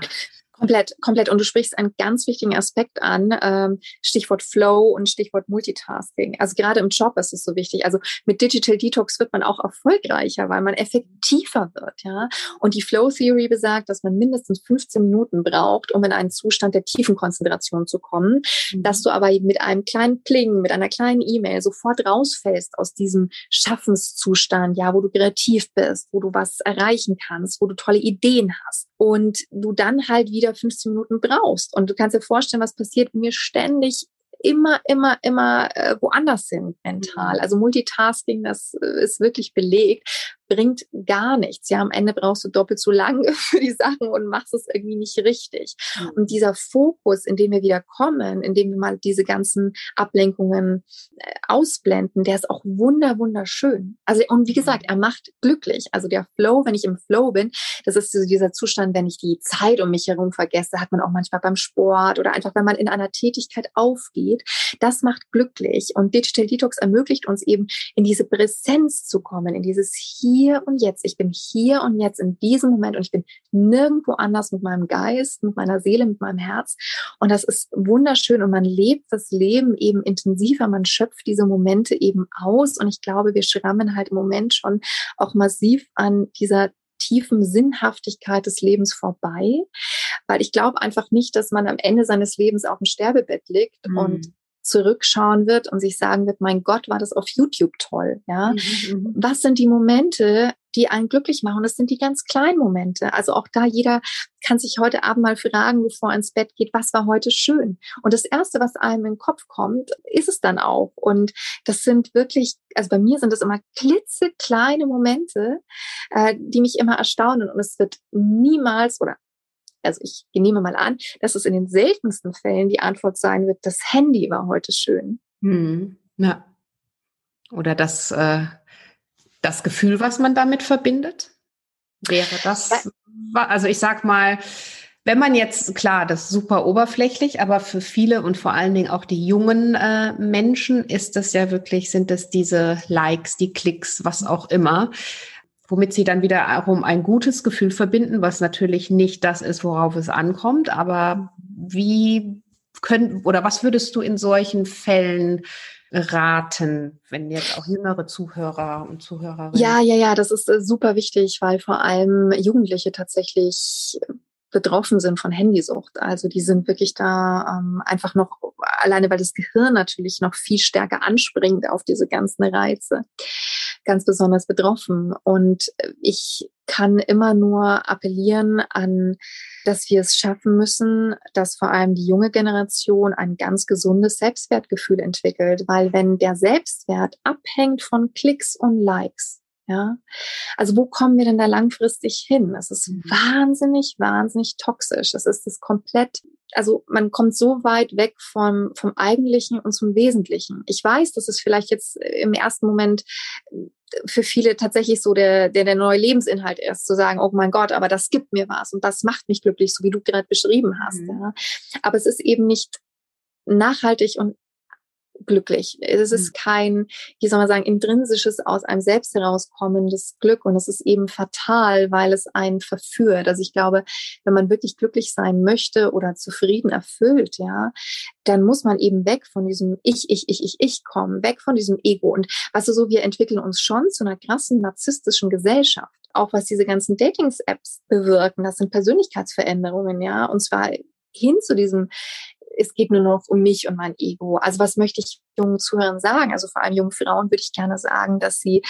Komplett, komplett. Und du sprichst einen ganz wichtigen Aspekt an, ähm, Stichwort Flow und Stichwort Multitasking. Also gerade im Job ist es so wichtig. Also mit Digital Detox wird man auch erfolgreicher, weil man effektiver wird, ja. Und die Flow Theory besagt, dass man mindestens 15 Minuten braucht, um in einen Zustand der tiefen Konzentration zu kommen, mhm. dass du aber mit einem kleinen Pling, mit einer kleinen E-Mail sofort rausfällst aus diesem Schaffenszustand, ja, wo du kreativ bist, wo du was erreichen kannst, wo du tolle Ideen hast und du dann halt wieder 15 Minuten brauchst. Und du kannst dir vorstellen, was passiert, wenn wir ständig immer, immer, immer äh, woanders sind mental. Mhm. Also Multitasking, das äh, ist wirklich belegt bringt gar nichts. Ja, am Ende brauchst du doppelt so lange für die Sachen und machst es irgendwie nicht richtig. Mhm. Und dieser Fokus, in dem wir wieder kommen, in dem wir mal diese ganzen Ablenkungen äh, ausblenden, der ist auch wunder, wunderschön. Also, und wie gesagt, er macht glücklich. Also der Flow, wenn ich im Flow bin, das ist so dieser Zustand, wenn ich die Zeit um mich herum vergesse, hat man auch manchmal beim Sport oder einfach, wenn man in einer Tätigkeit aufgeht. Das macht glücklich. Und Digital Detox ermöglicht uns eben, in diese Präsenz zu kommen, in dieses Hier hier und jetzt. Ich bin hier und jetzt in diesem Moment und ich bin nirgendwo anders mit meinem Geist, mit meiner Seele, mit meinem Herz. Und das ist wunderschön und man lebt das Leben eben intensiver. Man schöpft diese Momente eben aus. Und ich glaube, wir schrammen halt im Moment schon auch massiv an dieser tiefen Sinnhaftigkeit des Lebens vorbei, weil ich glaube einfach nicht, dass man am Ende seines Lebens auf dem Sterbebett liegt mhm. und zurückschauen wird und sich sagen wird, mein Gott, war das auf YouTube toll, ja? Mhm, mhm. Was sind die Momente, die einen glücklich machen? Das sind die ganz kleinen Momente. Also auch da jeder kann sich heute Abend mal fragen, bevor er ins Bett geht, was war heute schön? Und das erste, was einem in den Kopf kommt, ist es dann auch. Und das sind wirklich, also bei mir sind das immer klitzekleine Momente, äh, die mich immer erstaunen. Und es wird niemals oder also ich nehme mal an, dass es in den seltensten Fällen die Antwort sein wird, das Handy war heute schön. Hm, ja. Oder das, äh, das Gefühl, was man damit verbindet? Wäre das, also ich sag mal, wenn man jetzt, klar, das ist super oberflächlich, aber für viele und vor allen Dingen auch die jungen äh, Menschen ist das ja wirklich, sind es diese Likes, die Klicks, was auch immer womit sie dann wiederum ein gutes Gefühl verbinden, was natürlich nicht das ist, worauf es ankommt. Aber wie können oder was würdest du in solchen Fällen raten, wenn jetzt auch jüngere Zuhörer und Zuhörerinnen? Ja, ja, ja, das ist äh, super wichtig, weil vor allem Jugendliche tatsächlich betroffen sind von Handysucht. Also die sind wirklich da ähm, einfach noch, alleine weil das Gehirn natürlich noch viel stärker anspringt auf diese ganzen Reize, ganz besonders betroffen. Und ich kann immer nur appellieren an, dass wir es schaffen müssen, dass vor allem die junge Generation ein ganz gesundes Selbstwertgefühl entwickelt, weil wenn der Selbstwert abhängt von Klicks und Likes, Ja, also wo kommen wir denn da langfristig hin? Es ist mhm. wahnsinnig, wahnsinnig toxisch. Es ist das komplett, also man kommt so weit weg vom, vom Eigentlichen und zum Wesentlichen. Ich weiß, dass es vielleicht jetzt im ersten Moment für viele tatsächlich so der, der, der neue Lebensinhalt ist, zu sagen, oh mein Gott, aber das gibt mir was und das macht mich glücklich, so wie du gerade beschrieben hast. Mhm. Ja. Aber es ist eben nicht nachhaltig und glücklich. Es ist mhm. kein, wie soll man sagen, intrinsisches aus einem selbst herauskommendes Glück und es ist eben fatal, weil es einen verführt. Also ich glaube, wenn man wirklich glücklich sein möchte oder zufrieden erfüllt, ja, dann muss man eben weg von diesem Ich, Ich, Ich, Ich, Ich kommen, weg von diesem Ego. Und weißt du, so, wir entwickeln uns schon zu einer krassen narzisstischen Gesellschaft auch was diese ganzen Datings-Apps bewirken, das sind Persönlichkeitsveränderungen, ja, und zwar hin zu diesem es geht nur noch um mich und mein Ego. Also was möchte ich jungen Zuhörern sagen? Also vor allem jungen Frauen würde ich gerne sagen, dass sie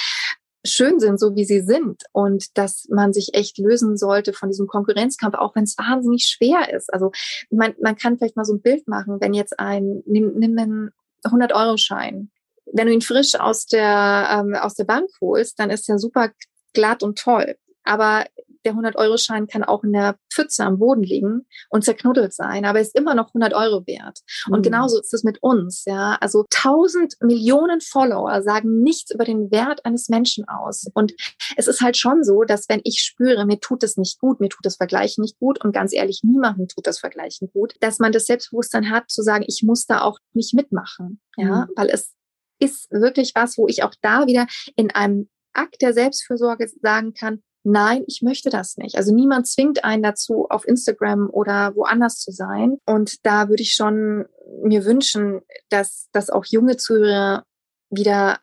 schön sind, so wie sie sind und dass man sich echt lösen sollte von diesem Konkurrenzkampf, auch wenn es wahnsinnig schwer ist. Also man, man kann vielleicht mal so ein Bild machen, wenn jetzt ein, nimm, nimm einen 100-Euro-Schein. Wenn du ihn frisch aus der, ähm, aus der Bank holst, dann ist er super glatt und toll. Aber der 100-Euro-Schein kann auch in der Pfütze am Boden liegen und zerknuddelt sein, aber ist immer noch 100 Euro wert. Und mhm. genauso ist es mit uns. Ja, also 1000 Millionen Follower sagen nichts über den Wert eines Menschen aus. Und es ist halt schon so, dass wenn ich spüre, mir tut es nicht gut, mir tut das Vergleichen nicht gut und ganz ehrlich, niemandem tut das Vergleichen gut, dass man das Selbstbewusstsein hat, zu sagen, ich muss da auch nicht mitmachen. Ja, mhm. weil es ist wirklich was, wo ich auch da wieder in einem Akt der Selbstfürsorge sagen kann, nein, ich möchte das nicht. Also niemand zwingt einen dazu, auf Instagram oder woanders zu sein. Und da würde ich schon mir wünschen, dass, dass auch junge Zuhörer wieder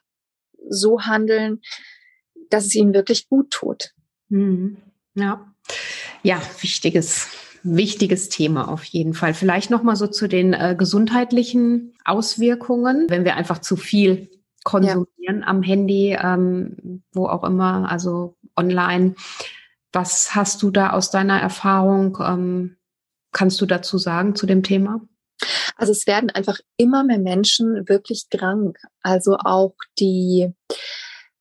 so handeln, dass es ihnen wirklich gut tut. Mhm. Ja, ja, wichtiges, wichtiges Thema auf jeden Fall. Vielleicht noch mal so zu den äh, gesundheitlichen Auswirkungen, wenn wir einfach zu viel konsumieren ja. am Handy, ähm, wo auch immer, also online. Was hast du da aus deiner Erfahrung? Ähm, kannst du dazu sagen zu dem Thema? Also es werden einfach immer mehr Menschen wirklich krank. Also auch die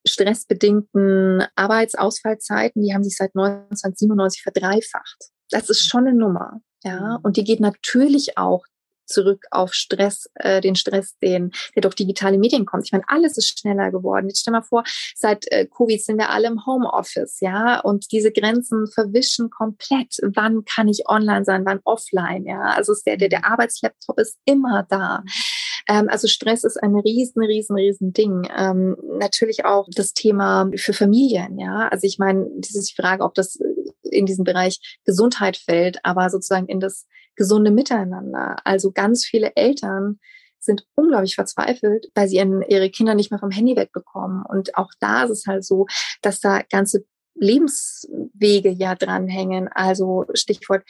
stressbedingten Arbeitsausfallzeiten, die haben sich seit 1997 verdreifacht. Das ist schon eine Nummer. Ja, mhm. und die geht natürlich auch zurück auf Stress, äh, den Stress, den, der durch digitale Medien kommt. Ich meine, alles ist schneller geworden. Jetzt stell mal vor, seit äh, Covid sind wir alle im Homeoffice, ja, und diese Grenzen verwischen komplett. Wann kann ich online sein, wann offline, ja? Also der, der, der Arbeitslaptop ist immer da. Ähm, also Stress ist ein riesen, riesen, riesen Ding. Ähm, natürlich auch das Thema für Familien, ja. Also ich meine, das ist die Frage, ob das in diesen Bereich Gesundheit fällt, aber sozusagen in das gesunde Miteinander. Also ganz viele Eltern sind unglaublich verzweifelt, weil sie ihre Kinder nicht mehr vom Handy wegbekommen. Und auch da ist es halt so, dass da ganze Lebenswege ja dranhängen. Also Stichwort,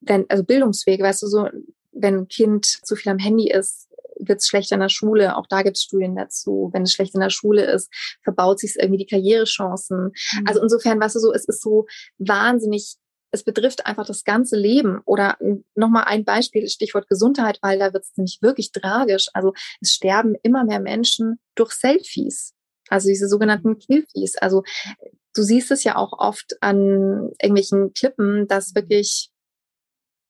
wenn, also Bildungswege, weißt du, so, wenn ein Kind zu viel am Handy ist, wird es schlecht in der Schule. Auch da gibt es Studien dazu. Wenn es schlecht in der Schule ist, verbaut sich irgendwie die Karrierechancen. Mhm. Also insofern, weißt du so, es ist so wahnsinnig es betrifft einfach das ganze Leben. Oder nochmal ein Beispiel, Stichwort Gesundheit, weil da wird es nämlich wirklich tragisch. Also es sterben immer mehr Menschen durch Selfies. Also diese sogenannten Killfies. Also du siehst es ja auch oft an irgendwelchen Klippen, dass wirklich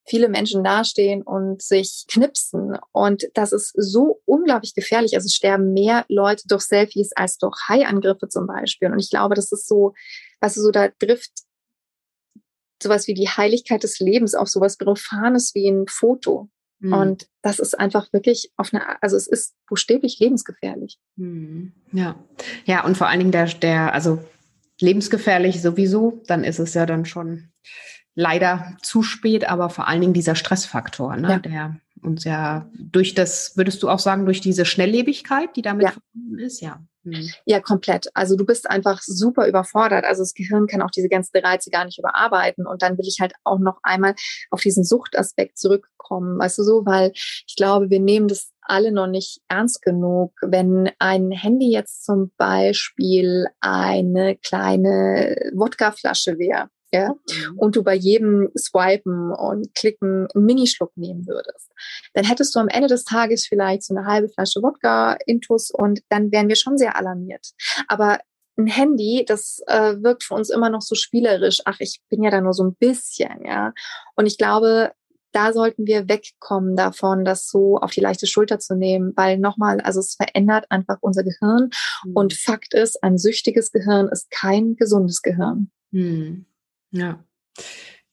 viele Menschen dastehen und sich knipsen. Und das ist so unglaublich gefährlich. Also sterben mehr Leute durch Selfies als durch Haiangriffe zum Beispiel. Und ich glaube, das ist so, was so da trifft sowas wie die Heiligkeit des Lebens auf sowas Profanes wie ein Foto. Mhm. Und das ist einfach wirklich auf eine, also es ist buchstäblich lebensgefährlich. Mhm. Ja, ja, und vor allen Dingen der, der, also lebensgefährlich sowieso, dann ist es ja dann schon leider zu spät, aber vor allen Dingen dieser Stressfaktor, ne, ja. der uns ja durch das, würdest du auch sagen, durch diese Schnelllebigkeit, die damit ja. verbunden ist, ja. Hm. Ja, komplett. Also du bist einfach super überfordert. Also das Gehirn kann auch diese ganzen Reize gar nicht überarbeiten. Und dann will ich halt auch noch einmal auf diesen Suchtaspekt zurückkommen, weißt du so, weil ich glaube, wir nehmen das alle noch nicht ernst genug. Wenn ein Handy jetzt zum Beispiel eine kleine Wodkaflasche wäre, ja, mhm. und du bei jedem Swipen und Klicken einen Minischluck nehmen würdest, dann hättest du am Ende des Tages vielleicht so eine halbe Flasche Wodka intus und dann wären wir schon sehr alarmiert. Aber ein Handy, das äh, wirkt für uns immer noch so spielerisch. Ach, ich bin ja da nur so ein bisschen, ja. Und ich glaube, da sollten wir wegkommen davon, das so auf die leichte Schulter zu nehmen, weil nochmal, also es verändert einfach unser Gehirn. Mhm. Und Fakt ist, ein süchtiges Gehirn ist kein gesundes Gehirn. Mhm. Ja.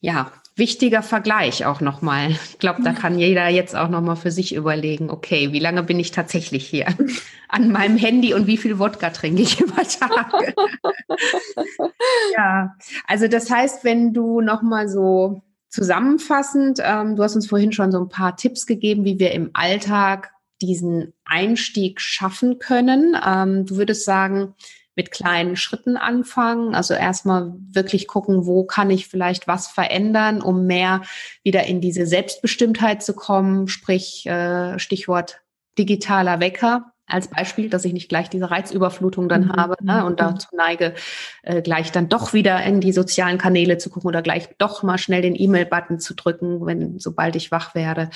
Ja, wichtiger Vergleich auch nochmal. Ich glaube, da kann jeder jetzt auch nochmal für sich überlegen, okay, wie lange bin ich tatsächlich hier an meinem Handy und wie viel Wodka trinke ich über Tage? ja, also das heißt, wenn du nochmal so zusammenfassend, ähm, du hast uns vorhin schon so ein paar Tipps gegeben, wie wir im Alltag diesen Einstieg schaffen können. Ähm, du würdest sagen, mit kleinen Schritten anfangen. Also erstmal wirklich gucken, wo kann ich vielleicht was verändern, um mehr wieder in diese Selbstbestimmtheit zu kommen, sprich äh, Stichwort digitaler Wecker als Beispiel, dass ich nicht gleich diese Reizüberflutung dann mhm. habe ne, und mhm. dazu neige, äh, gleich dann doch wieder in die sozialen Kanäle zu gucken oder gleich doch mal schnell den E-Mail-Button zu drücken, wenn sobald ich wach werde.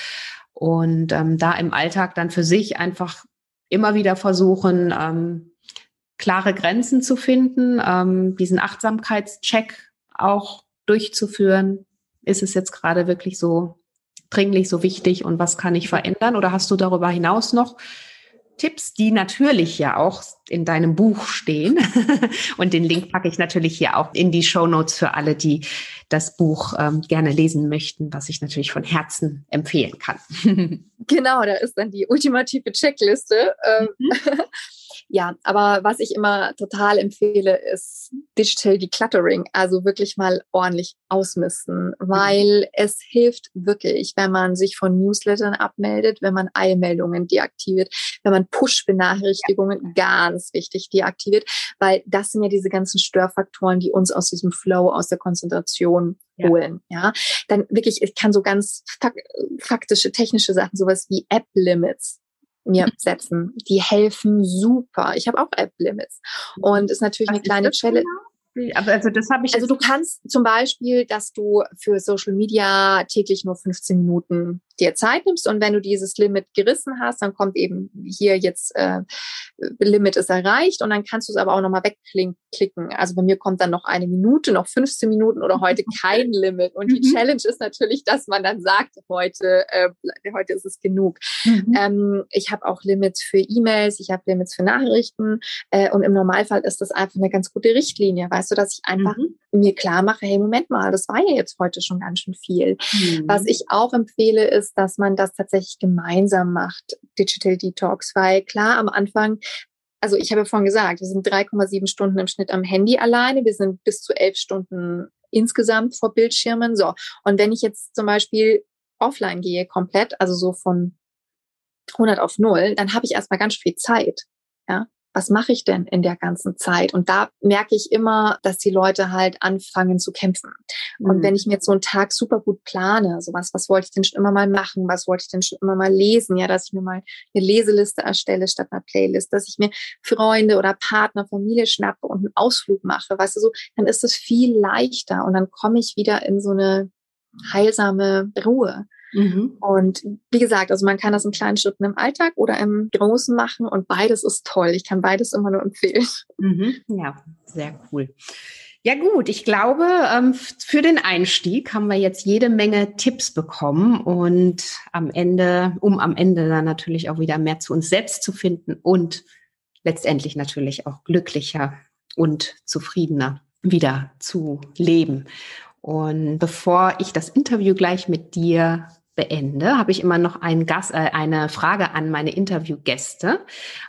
Und ähm, da im Alltag dann für sich einfach immer wieder versuchen, ähm, klare Grenzen zu finden, ähm, diesen Achtsamkeitscheck auch durchzuführen. Ist es jetzt gerade wirklich so dringlich, so wichtig und was kann ich verändern? Oder hast du darüber hinaus noch Tipps, die natürlich ja auch in deinem Buch stehen. und den Link packe ich natürlich hier auch in die Show Notes für alle, die das Buch ähm, gerne lesen möchten, was ich natürlich von Herzen empfehlen kann. genau, da ist dann die ultimative Checkliste. Ähm, mhm. Ja, aber was ich immer total empfehle, ist Digital Decluttering. Also wirklich mal ordentlich ausmisten, mhm. weil es hilft wirklich, wenn man sich von Newslettern abmeldet, wenn man Eilmeldungen deaktiviert, wenn man Push-Benachrichtigungen ja. ganz wichtig deaktiviert, weil das sind ja diese ganzen Störfaktoren, die uns aus diesem Flow, aus der Konzentration holen. Ja. ja, dann wirklich, ich kann so ganz faktische, technische Sachen, sowas wie App-Limits mir mhm. setzen. Die helfen super. Ich habe auch App-Limits. Und ist natürlich Was eine kleine Challenge. Genau? Aber also das habe ich. Also du kannst zum Beispiel, dass du für Social Media täglich nur 15 Minuten dir Zeit nimmst und wenn du dieses Limit gerissen hast, dann kommt eben hier jetzt äh, Limit ist erreicht und dann kannst du es aber auch nochmal wegklicken. Also bei mir kommt dann noch eine Minute, noch 15 Minuten oder heute kein Limit. Und die mhm. Challenge ist natürlich, dass man dann sagt, heute, äh, heute ist es genug. Mhm. Ähm, ich habe auch Limits für E-Mails, ich habe Limits für Nachrichten äh, und im Normalfall ist das einfach eine ganz gute Richtlinie, weißt du, dass ich einfach mhm. mir klar mache, hey, Moment mal, das war ja jetzt heute schon ganz schön viel. Was mhm. ich auch empfehle, ist, ist, dass man das tatsächlich gemeinsam macht, Digital Detox, weil klar am Anfang also ich habe ja vorhin gesagt, wir sind 3,7 Stunden im Schnitt am Handy alleine, wir sind bis zu elf Stunden insgesamt vor Bildschirmen. So. Und wenn ich jetzt zum Beispiel offline gehe, komplett, also so von 100 auf 0, dann habe ich erstmal ganz viel Zeit. Ja was mache ich denn in der ganzen Zeit? Und da merke ich immer, dass die Leute halt anfangen zu kämpfen. Und mhm. wenn ich mir jetzt so einen Tag super gut plane, sowas, was wollte ich denn schon immer mal machen? Was wollte ich denn schon immer mal lesen? Ja, dass ich mir mal eine Leseliste erstelle statt einer Playlist, dass ich mir Freunde oder Partner, Familie schnappe und einen Ausflug mache, weißt du so, dann ist es viel leichter und dann komme ich wieder in so eine heilsame Ruhe. Mhm. Und wie gesagt, also man kann das in kleinen Schritten im Alltag oder im Großen machen und beides ist toll. Ich kann beides immer nur empfehlen. Mhm. Ja, sehr cool. Ja gut, ich glaube, ähm, für den Einstieg haben wir jetzt jede Menge Tipps bekommen und am Ende, um am Ende dann natürlich auch wieder mehr zu uns selbst zu finden und letztendlich natürlich auch glücklicher und zufriedener wieder zu leben. Und bevor ich das Interview gleich mit dir beende, habe ich immer noch einen Gast, äh, eine Frage an meine Interviewgäste.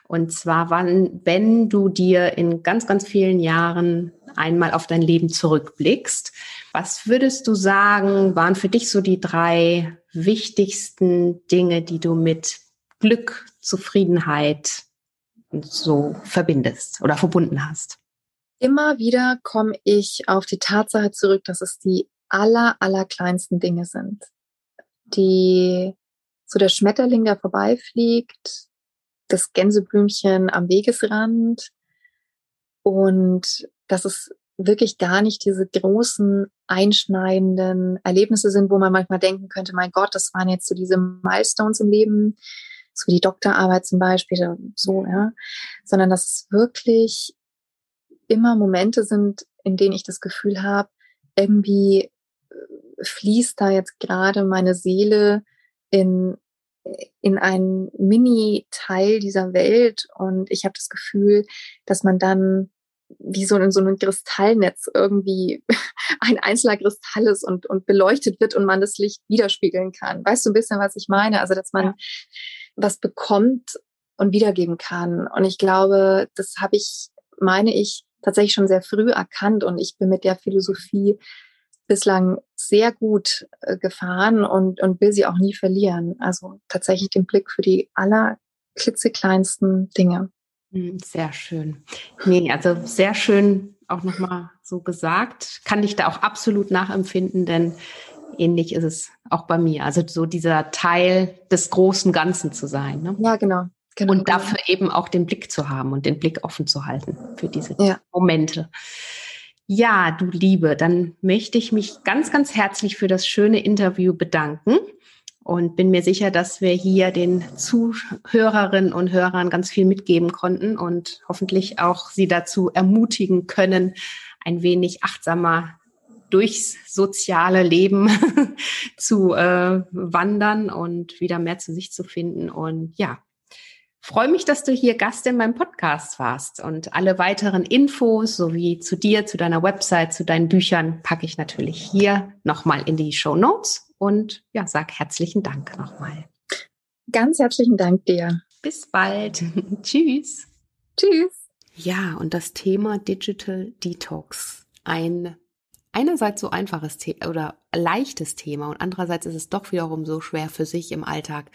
Und zwar, wann, wenn du dir in ganz, ganz vielen Jahren einmal auf dein Leben zurückblickst, was würdest du sagen, waren für dich so die drei wichtigsten Dinge, die du mit Glück, Zufriedenheit so verbindest oder verbunden hast? Immer wieder komme ich auf die Tatsache zurück, dass es die aller, aller kleinsten Dinge sind die so der Schmetterling, der vorbeifliegt, das Gänseblümchen am Wegesrand. Und dass es wirklich gar nicht diese großen einschneidenden Erlebnisse sind, wo man manchmal denken könnte, mein Gott, das waren jetzt so diese Milestones im Leben, so die Doktorarbeit zum Beispiel, so, ja, sondern dass es wirklich immer Momente sind, in denen ich das Gefühl habe, irgendwie fließt da jetzt gerade meine Seele in, in einen Mini-Teil dieser Welt und ich habe das Gefühl, dass man dann wie so in so einem Kristallnetz irgendwie ein einzelner Kristall ist und, und beleuchtet wird und man das Licht widerspiegeln kann. Weißt du ein bisschen, was ich meine? Also, dass man ja. was bekommt und wiedergeben kann. Und ich glaube, das habe ich, meine ich, tatsächlich schon sehr früh erkannt und ich bin mit der Philosophie bislang sehr gut äh, gefahren und, und will sie auch nie verlieren. Also tatsächlich den Blick für die aller klitzekleinsten Dinge. Hm, sehr schön. Nee, also sehr schön auch nochmal so gesagt. Kann ich da auch absolut nachempfinden, denn ähnlich ist es auch bei mir. Also so dieser Teil des großen Ganzen zu sein. Ne? Ja, genau. genau und genau. dafür genau. eben auch den Blick zu haben und den Blick offen zu halten für diese ja. Momente. Ja, du Liebe, dann möchte ich mich ganz, ganz herzlich für das schöne Interview bedanken und bin mir sicher, dass wir hier den Zuhörerinnen und Hörern ganz viel mitgeben konnten und hoffentlich auch sie dazu ermutigen können, ein wenig achtsamer durchs soziale Leben zu äh, wandern und wieder mehr zu sich zu finden. Und ja, freue mich, dass du hier Gast in meinem Podcast warst. Und alle weiteren Infos sowie zu dir, zu deiner Website, zu deinen Büchern packe ich natürlich hier nochmal in die Show Notes und ja, sag herzlichen Dank nochmal. Ganz herzlichen Dank dir. Bis bald. Tschüss. Tschüss. Ja, und das Thema Digital Detox. Ein einerseits so einfaches Thema oder leichtes Thema und andererseits ist es doch wiederum so schwer für sich im Alltag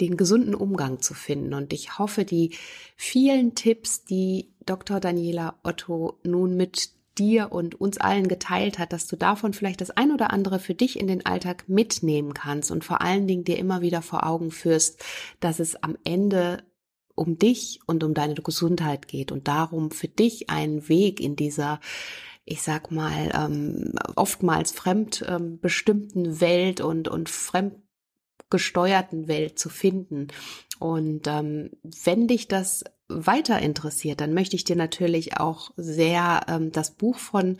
den gesunden Umgang zu finden. Und ich hoffe, die vielen Tipps, die Dr. Daniela Otto nun mit dir und uns allen geteilt hat, dass du davon vielleicht das ein oder andere für dich in den Alltag mitnehmen kannst und vor allen Dingen dir immer wieder vor Augen führst, dass es am Ende um dich und um deine Gesundheit geht und darum für dich einen Weg in dieser ich sag mal, ähm, oftmals fremdbestimmten ähm, Welt und, und fremdgesteuerten Welt zu finden. Und ähm, wenn dich das weiter interessiert, dann möchte ich dir natürlich auch sehr ähm, das Buch von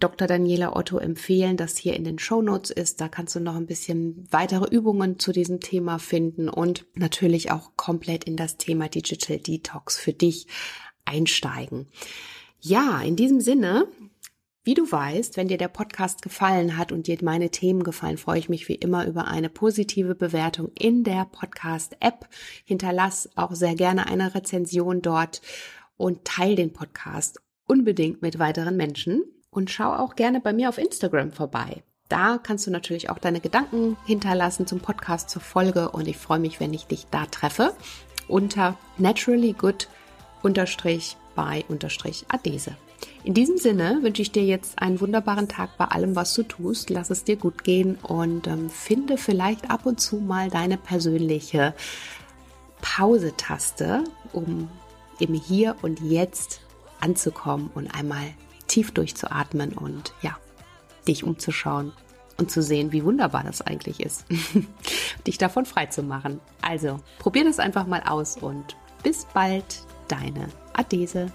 Dr. Daniela Otto empfehlen, das hier in den Show Notes ist. Da kannst du noch ein bisschen weitere Übungen zu diesem Thema finden und natürlich auch komplett in das Thema Digital Detox für dich einsteigen. Ja, in diesem Sinne wie du weißt, wenn dir der Podcast gefallen hat und dir meine Themen gefallen, freue ich mich wie immer über eine positive Bewertung in der Podcast-App. Hinterlass auch sehr gerne eine Rezension dort und teile den Podcast unbedingt mit weiteren Menschen. Und schau auch gerne bei mir auf Instagram vorbei. Da kannst du natürlich auch deine Gedanken hinterlassen zum Podcast zur Folge und ich freue mich, wenn ich dich da treffe unter naturallygood by adese. In diesem Sinne wünsche ich dir jetzt einen wunderbaren Tag bei allem, was du tust. Lass es dir gut gehen und ähm, finde vielleicht ab und zu mal deine persönliche Pause-Taste, um im Hier und Jetzt anzukommen und einmal tief durchzuatmen und ja, dich umzuschauen und zu sehen, wie wunderbar das eigentlich ist, dich davon frei zu machen. Also, probier das einfach mal aus und bis bald, deine Adese.